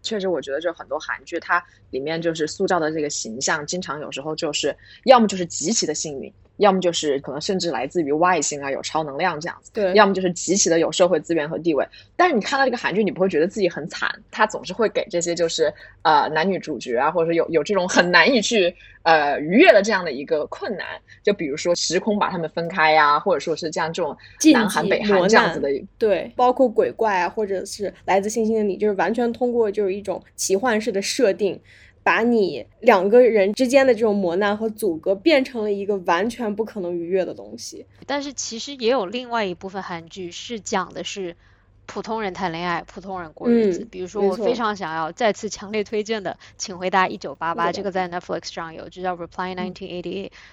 确实，我觉得就很多韩剧，它里面就是塑造的这个形象，经常有时候就是要么就是极其的幸运，要么就是可能甚至来自于外星啊，有超能量这样子，对，要么就是极其的有社会资源和地位。但是你看到这个韩剧，你不会觉得自己很惨，他总是会给这些就是呃男女主角啊，或者是有有这种很难以去呃逾越的这样的一个困难，就比如说时空把他们分开呀、或者说是这样这种南韩北韩这样子的对，包括鬼怪啊，或者是来自星星的你，就是完全通过就是一种奇幻式的设定，把你两个人之间的这种磨难和阻隔变成了一个完全不可能逾越的东西。但是其实也有另外一部分韩剧是讲的是普通人谈恋爱，普通人过日子。嗯比如说，我非常想要再次强烈推荐的《请回答一九八八》，1988这个在 Netflix 上有，就叫《Reply 嗯1988》。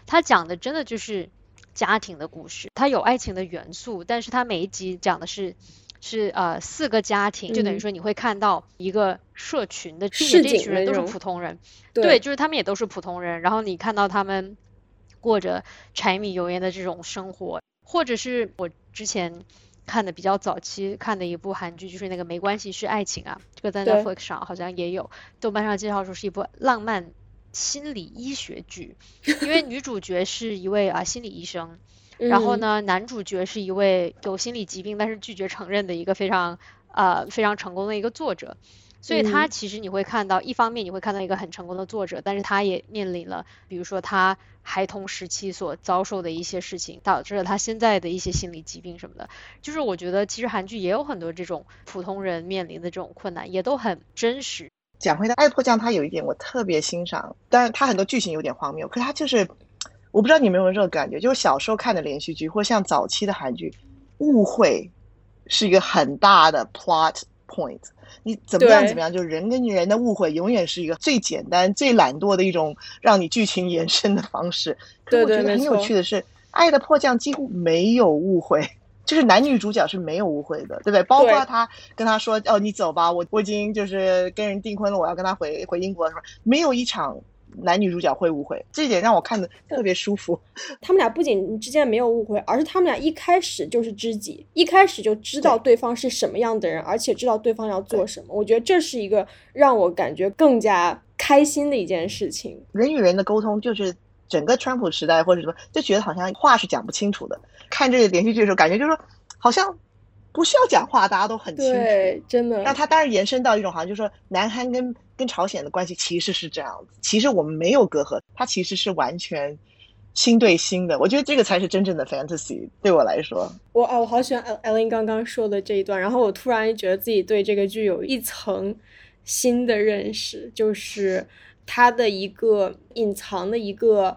它讲的真的就是家庭的故事，它有爱情的元素，但是它每一集讲的是。是呃四个家庭，就等于嗯。说你会看到一个社群的，并市且这群人都是普通人，对。对，就是他们也都是普通人，然后你看到他们过着柴米油盐的这种生活，或者是我之前看的比较早期看的一部韩剧，就是那个没关系是爱情啊，这个在 Netflix 上好像也有，豆瓣上介绍说是一部浪漫心理医学剧，因为女主角是一位啊心理医生。然后呢，男主角是一位有心理疾病但是拒绝承认的一个非常呃非常成功的一个作者，所以他其实你会看到，一方面你会看到一个很成功的作者，但是他也面临了，比如说他孩童时期所遭受的一些事情，导致了他现在的一些心理疾病什么的。就是我觉得其实韩剧也有很多这种普通人面临的这种困难，也都很真实。讲回到《爱迫降》，他有一点我特别欣赏，但是它很多剧情有点荒谬，可是它就是。我不知道你们有没有这个感觉，就是小时候看的连续剧，或像早期的韩剧，误会是一个很大的 plot point。你怎么样怎么样，就人跟人的误会永远是一个最简单、最懒惰的一种让你剧情延伸的方式。对对，我觉得很有趣的是，《爱的迫降》几乎没有误会，就是男女主角是没有误会的，对不对？包括他跟他说：“哦，你走吧，我我已经就是跟人订婚了，我要跟他回回英国的时候，没有一场。”男女主角会误会，这一点让我看的特别舒服。他们俩不仅之间没有误会，而是他们俩一开始就是知己，一开始就知道对方是什么样的人，而且知道对方要做什么。我觉得这是一个让我感觉更加开心的一件事情。人与人的沟通，就是整个川普时代或者什么，就觉得好像话是讲不清楚的。看这个连续剧的时候，感觉就是说，好像。不需要讲话，大家都很清楚。对，真的。那他当然延伸到一种，好像就是说，南韩跟跟朝鲜的关系其实是这样子。其实我们没有隔阂，它其实是完全心对心的。我觉得这个才是真正的 fantasy。对我来说，我啊，我好喜欢艾艾琳刚刚说的这一段。然后我突然觉得自己对这个剧有一层新的认识，就是它的一个隐藏的一个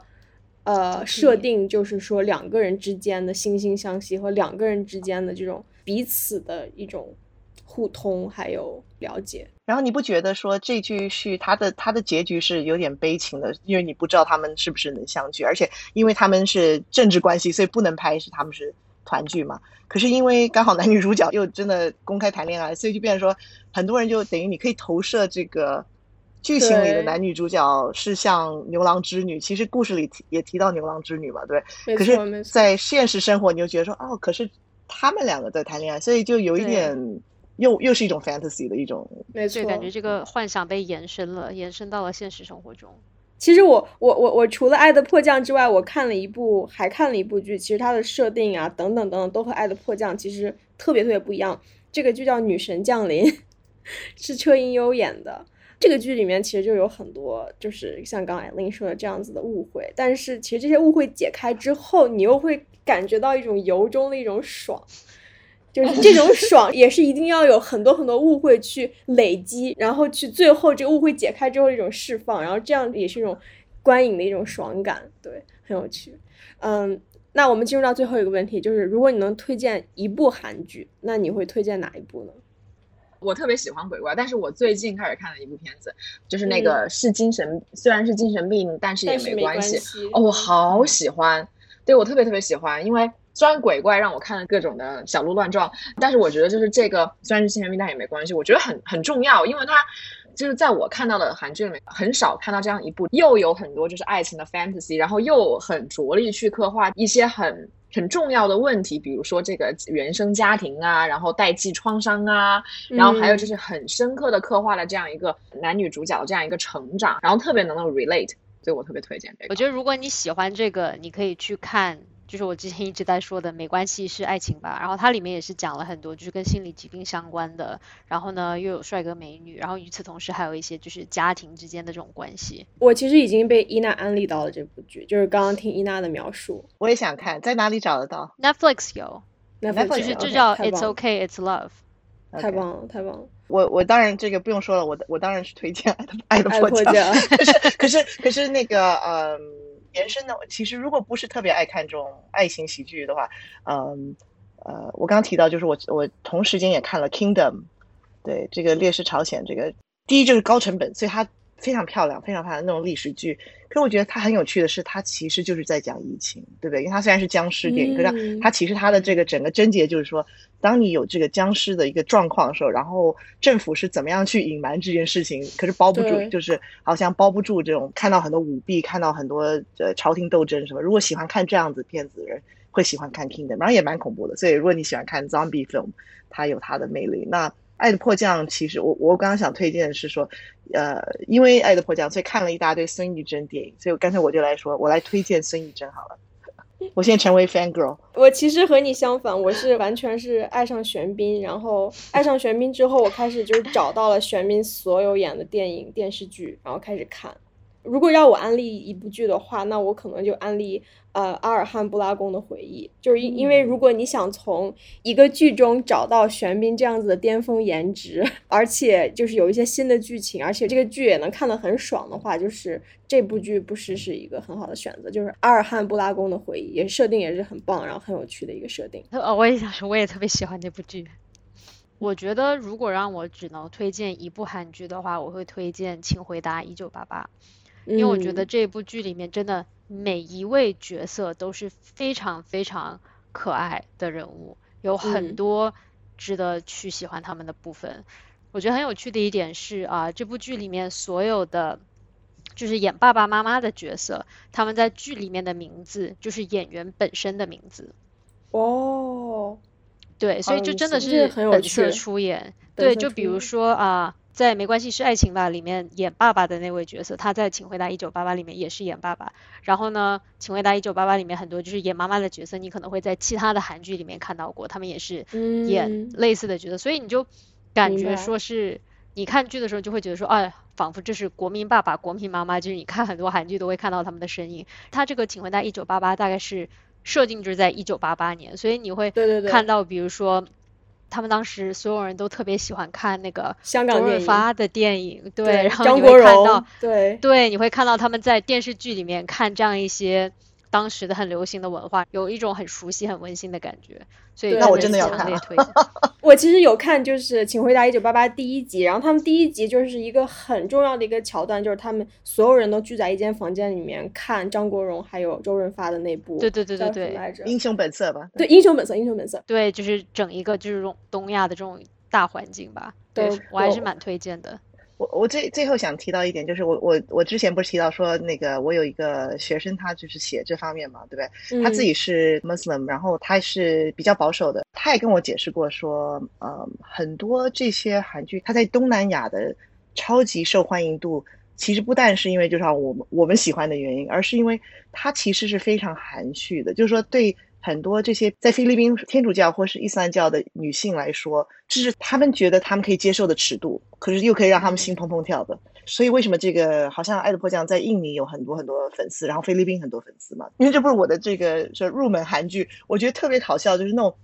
呃设定，就是说两个人之间的惺惺相惜和两个人之间的这种。彼此的一种互通，还有了解。然后你不觉得说这句是他的他的结局是有点悲情的？因为你不知道他们是不是能相聚，而且因为他们是政治关系，所以不能拍是他们是团聚嘛。可是因为刚好男女主角又真的公开谈恋爱，所以就变成说很多人就等于你可以投射这个剧情里的男女主角是像牛郎织女。其实故事里提也提到牛郎织女嘛，对。可是，在现实生活，你就觉得说哦，可是。他们两个在谈恋爱，所以就有一点又又是一种 fantasy 的一种，没错，感觉这个幻想被延伸了，延伸到了现实生活中。其实我我我我除了《爱的迫降》之外，我看了一部，还看了一部剧，其实它的设定啊等等等等都和《爱的迫降》其实特别特别不一样。这个剧叫《女神降临》，是车银优演的。这个剧里面其实就有很多，就是像刚才林说的这样子的误会，但是其实这些误会解开之后，你又会。感觉到一种由衷的一种爽，就是这种爽也是一定要有很多很多误会去累积，然后去最后这个误会解开之后一种释放，然后这样也是一种观影的一种爽感，对，很有趣。嗯，那我们进入到最后一个问题，就是如果你能推荐一部韩剧，那你会推荐哪一部呢？我特别喜欢鬼怪，但是我最近开始看了一部片子，就是那个是精神，虽然是精神病，但是也没关系。哦，我好喜欢。对我特别特别喜欢，因为虽然鬼怪让我看了各种的小鹿乱撞，但是我觉得就是这个虽然是精神病，但也没关系。我觉得很很重要，因为它就是在我看到的韩剧里面很少看到这样一部，又有很多就是爱情的 fantasy，然后又很着力去刻画一些很很重要的问题，比如说这个原生家庭啊，然后代际创伤啊，然后还有就是很深刻的刻画了这样一个男女主角这样一个成长，然后特别能够 relate。所以我特别推荐这个。我觉得如果你喜欢这个，你可以去看，就是我之前一直在说的，没关系是爱情吧。然后它里面也是讲了很多，就是跟心理疾病相关的。然后呢，又有帅哥美女。然后与此同时，还有一些就是家庭之间的这种关系。我其实已经被伊娜安利到了这部剧，就是刚刚听伊娜的描述，我也想看，在哪里找得到？Netflix 有，Netflix 就是就叫 It's Okay, It's Love。太棒了，太棒了！我我当然这个不用说了，我我当然是推荐《爱的爱的迫降》。可是可是可是那个嗯，延伸的，其实如果不是特别爱看这种爱情喜剧的话，嗯呃，我刚刚提到就是我我同时间也看了《Kingdom》，对这个《烈士朝鲜》这个，第一就是高成本，所以它非常漂亮、非常漂亮的那种历史剧。可是我觉得它很有趣的是，它其实就是在讲疫情，对不对？因为它虽然是僵尸电影，可是它其实它的这个整个症结就是说，当你有这个僵尸的一个状况的时候，然后政府是怎么样去隐瞒这件事情，可是包不住，就是好像包不住这种看到很多舞弊，看到很多呃朝廷斗争什么。如果喜欢看这样子片子的人，会喜欢看 Kingdom，然后也蛮恐怖的。所以如果你喜欢看 Zombie film，它有它的魅力。那《爱的迫降》其实我我刚刚想推荐的是说，呃，因为《爱的迫降》，所以看了一大堆孙艺珍电影，所以干脆我就来说，我来推荐孙艺珍好了。我现在成为 fan girl。我其实和你相反，我是完全是爱上玄彬，然后爱上玄彬之后，我开始就是找到了玄彬所有演的电影电视剧，然后开始看。如果要我安利一部剧的话，那我可能就安利呃阿尔汉布拉宫的回忆，就是因因为如果你想从一个剧中找到玄彬这样子的巅峰颜值，而且就是有一些新的剧情，而且这个剧也能看得很爽的话，就是这部剧不失是一个很好的选择。就是阿尔汉布拉宫的回忆，也设定也是很棒，然后很有趣的一个设定。哦，我也想说，我也特别喜欢这部剧。我觉得如果让我只能推荐一部韩剧的话，我会推荐《请回答一九八八》。因为我觉得这部剧里面真的每一位角色都是非常非常可爱的人物，有很多值得去喜欢他们的部分。我觉得很有趣的一点是啊，这部剧里面所有的就是演爸爸妈妈的角色，他们在剧里面的名字就是演员本身的名字。哦，对，所以就真的是本色出演。对，就比如说啊。在《没关系是爱情吧》里面演爸爸的那位角色，他在《请回答一九八八》里面也是演爸爸。然后呢，《请回答一九八八》里面很多就是演妈妈的角色，你可能会在其他的韩剧里面看到过，他们也是演类似的角色。所以你就感觉说是你看剧的时候就会觉得说，哎，仿佛这是国民爸爸、国民妈妈，就是你看很多韩剧都会看到他们的身影。他这个《请回答一九八八》大概是设定就是在一九八八年，所以你会看到比如说。他们当时所有人都特别喜欢看那个香港周润发的电影，对，然后你会看到，对对，你会看到他们在电视剧里面看这样一些。当时的很流行的文化，有一种很熟悉、很温馨的感觉，所以那我真的要看。我其实有看，就是《请回答一九八八》第一集，然后他们第一集就是一个很重要的一个桥段，就是他们所有人都聚在一间房间里面看张国荣还有周润发的那部，对对对对对，英雄本色吧？对，英雄本色，英雄本色。对，就是整一个就是这种东亚的这种大环境吧。对我还是蛮推荐的。我我最最后想提到一点，就是我我我之前不是提到说那个我有一个学生，他就是写这方面嘛，对不对？他自己是 Muslim，然后他是比较保守的。他也跟我解释过说，呃，很多这些韩剧，他在东南亚的超级受欢迎度，其实不但是因为就是我们我们喜欢的原因，而是因为他其实是非常含蓄的，就是说对。很多这些在菲律宾天主教或是伊斯兰教的女性来说，这是他们觉得他们可以接受的尺度，可是又可以让他们心砰砰跳的。所以为什么这个好像《爱的迫降》在印尼有很多很多粉丝，然后菲律宾很多粉丝嘛？因为这不是我的这个说入门韩剧，我觉得特别好笑，就是那种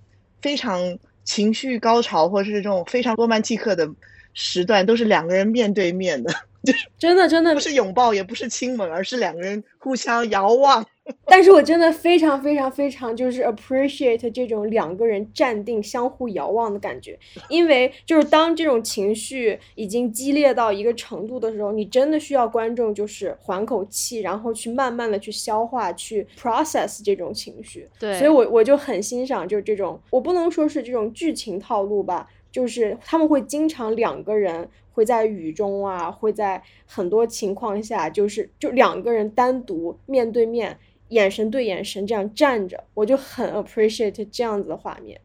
非常情绪高潮或者是这种非常罗曼蒂克的时段，都是两个人面对面的，就是真的真的不是拥抱，也不是亲吻，而是两个人互相遥望。但是我真的非常非常非常就是 appreciate 这种两个人站定、相互遥望的感觉，因为就是当这种情绪已经激烈到一个程度的时候，你真的需要观众就是缓口气，然后去慢慢的去消化、去 process 这种情绪。对，所以我我就很欣赏就是这种，我不能说是这种剧情套路吧，就是他们会经常两个人会在雨中啊，会在很多情况下就是就两个人单独面对面。眼神对眼神这样站着，我就很 appreciate 这样子的画面。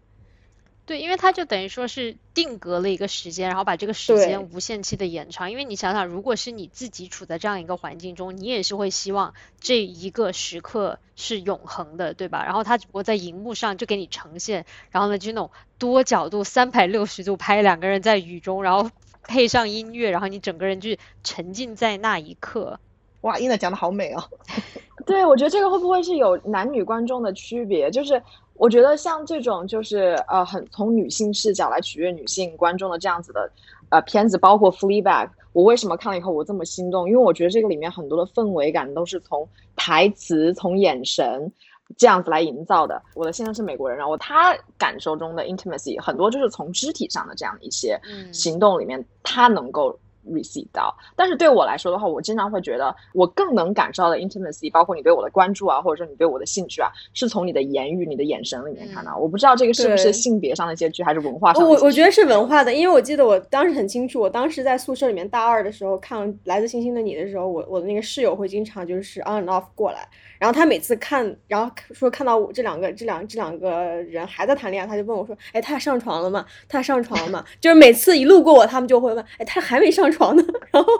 对，因为它就等于说是定格了一个时间，然后把这个时间无限期的延长。因为你想想，如果是你自己处在这样一个环境中，你也是会希望这一个时刻是永恒的，对吧？然后他只不过在荧幕上就给你呈现，然后呢就那种多角度三百六十度拍两个人在雨中，然后配上音乐，然后你整个人就沉浸在那一刻。哇，伊娜讲的好美哦。对，我觉得这个会不会是有男女观众的区别？就是我觉得像这种就是呃，很从女性视角来取悦女性观众的这样子的呃片子，包括《Fleabag》，我为什么看了以后我这么心动？因为我觉得这个里面很多的氛围感都是从台词、从眼神这样子来营造的。我的先生是美国人，然后他感受中的 intimacy 很多就是从肢体上的这样的一些行动里面，他能够。Receive 到。但是对我来说的话，我经常会觉得我更能感受到的 intimacy，包括你对我的关注啊，或者说你对我的兴趣啊，是从你的言语、你的眼神里面看到。我不知道这个是不是性别上的一些剧，还是文化上的我我觉得是文化的，因为我记得我当时很清楚，我当时在宿舍里面大二的时候看《来自星星的你》的时候，我我的那个室友会经常就是 on and off 过来，然后他每次看，然后说看到我这两个这两这两个人还在谈恋爱，他就问我说：“哎，他俩上床了吗？他俩上床了吗？”就是每次一路过我，他们就会问：“哎，他还没上床的。”然后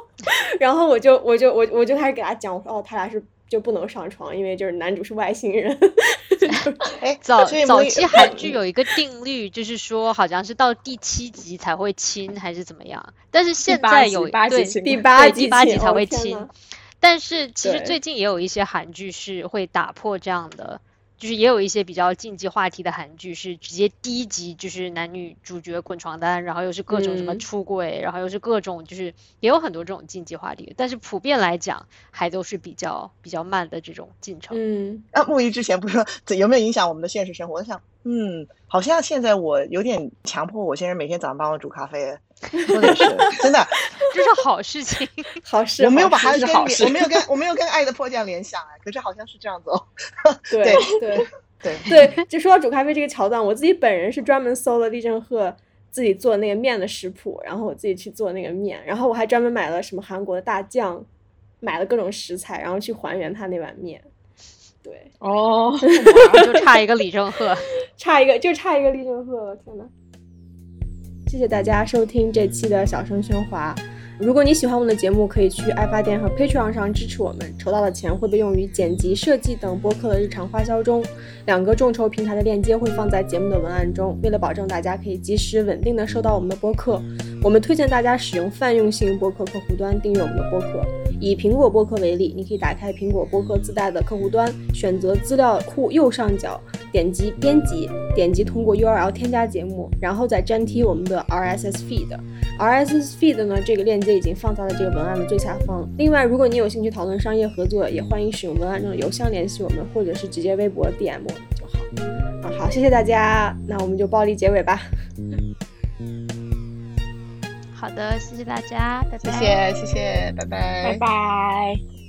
然后我就我就我我就开始给他讲，我说：“哦，他俩是就不能上床，因为就是男主是外星人。哎，早早期韩剧 有一个定律，就是说好像是到第七集才会亲，还是怎么样？但是现在有对八集亲第八对集第八集才会亲，但是其实最近也有一些韩剧是会打破这样的，就是也有一些比较禁忌话题的韩剧是直接第一集就是男女主角滚床单，然后又是各种什么嗯出轨，然后又是各种就是也有很多这种禁忌话题，但是普遍来讲还都是比较比较慢的这种进程。嗯，啊，木鱼之前不是说有没有影响我们的现实生活？我想，嗯，好像现在我有点强迫我先生每天早上帮我煮咖啡，真的是真的。这是好事情。好事，我没有把好事它跟连是好事我没有跟我没有跟爱的迫降联想哎，可是好像是这样子哦。对对对。对，对，就说到煮咖啡这个桥段，我自己本人是专门搜了厉正赫自己做那个面的食谱，然后我自己去做那个面，然后我还专门买了什么韩国的大酱，买了各种食材，然后去还原他那碗面。对，哦，哇 就差一个李正赫。差一个就差一个李正赫了，天呐！谢谢大家收听这期的小声喧哗。如果你喜欢我们的节目，可以去爱发电和 Patreon 上支持我们，筹到的钱会被用于剪辑、设计等播客的日常花销中。两个众筹平台的链接会放在节目的文案中。为了保证大家可以及时稳定的收到我们的播客，我们推荐大家使用泛用性播客客户端订阅我们的播客。以苹果播客为例，你可以打开苹果播客自带的客户端，选择资料库右上角，点击编辑，点击通过 URL 添加节目，然后再粘贴我们的 RSS feed。RSS feed 呢，这个链接已经放在了这个文案的最下方。另外，如果你有兴趣讨论商业合作，也欢迎使用文案中的邮箱联系我们，或者是直接微博 DM 我们就好。啊，好，谢谢大家，那我们就暴力结尾吧。好的，谢谢大家，拜谢拜。谢谢谢，拜拜拜拜。